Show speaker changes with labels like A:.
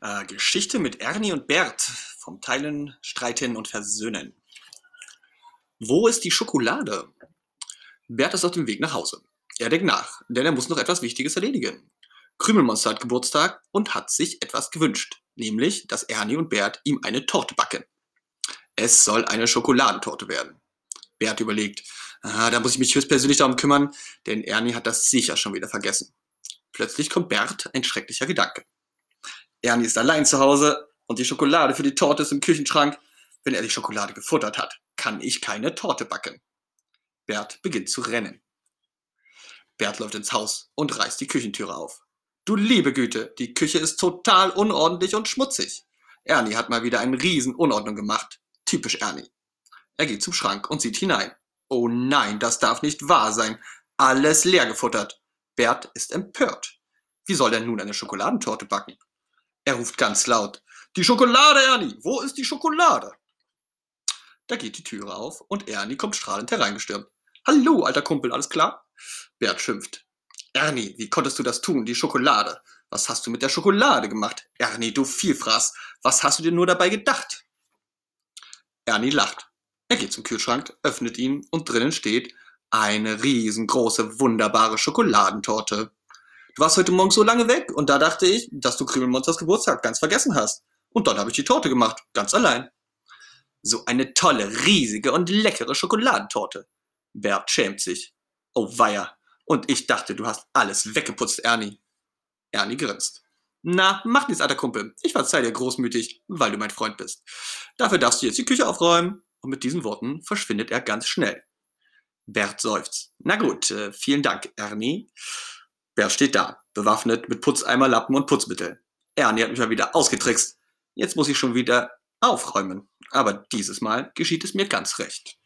A: Äh, Geschichte mit Ernie und Bert vom Teilen, Streiten und Versöhnen. Wo ist die Schokolade? Bert ist auf dem Weg nach Hause. Er denkt nach, denn er muss noch etwas Wichtiges erledigen. Krümelmonster hat Geburtstag und hat sich etwas gewünscht, nämlich, dass Ernie und Bert ihm eine Torte backen. Es soll eine Schokoladentorte werden. Bert überlegt, ah, da muss ich mich höchstpersönlich darum kümmern, denn Ernie hat das sicher schon wieder vergessen. Plötzlich kommt Bert ein schrecklicher Gedanke. Ernie ist allein zu Hause und die Schokolade für die Torte ist im Küchenschrank. Wenn er die Schokolade gefuttert hat, kann ich keine Torte backen. Bert beginnt zu rennen. Bert läuft ins Haus und reißt die Küchentüre auf. Du liebe Güte, die Küche ist total unordentlich und schmutzig. Ernie hat mal wieder eine riesen Unordnung gemacht. Typisch Ernie. Er geht zum Schrank und sieht hinein. Oh nein, das darf nicht wahr sein. Alles leer gefuttert. Bert ist empört. Wie soll er nun eine Schokoladentorte backen? Er ruft ganz laut. Die Schokolade, Ernie! Wo ist die Schokolade? Da geht die Türe auf und Ernie kommt strahlend hereingestürmt. Hallo, alter Kumpel, alles klar? Bert schimpft. Ernie, wie konntest du das tun, die Schokolade? Was hast du mit der Schokolade gemacht? Ernie, du Vielfraß, was hast du dir nur dabei gedacht? Ernie lacht. Er geht zum Kühlschrank, öffnet ihn und drinnen steht eine riesengroße, wunderbare Schokoladentorte. Du warst heute Morgen so lange weg und da dachte ich, dass du Krümelmonsters Geburtstag ganz vergessen hast. Und dann habe ich die Torte gemacht, ganz allein. So eine tolle, riesige und leckere Schokoladentorte. Bert schämt sich. Oh weia. Und ich dachte, du hast alles weggeputzt, Ernie. Ernie grinst. Na, mach nichts, alter Kumpel. Ich verzeih dir großmütig, weil du mein Freund bist. Dafür darfst du jetzt die Küche aufräumen. Und mit diesen Worten verschwindet er ganz schnell. Bert seufzt. Na gut, äh, vielen Dank, Ernie. Bert steht da, bewaffnet mit Putzeimer, Lappen und Putzmittel. Ernie hat mich mal wieder ausgetrickst. Jetzt muss ich schon wieder aufräumen. Aber dieses Mal geschieht es mir ganz recht.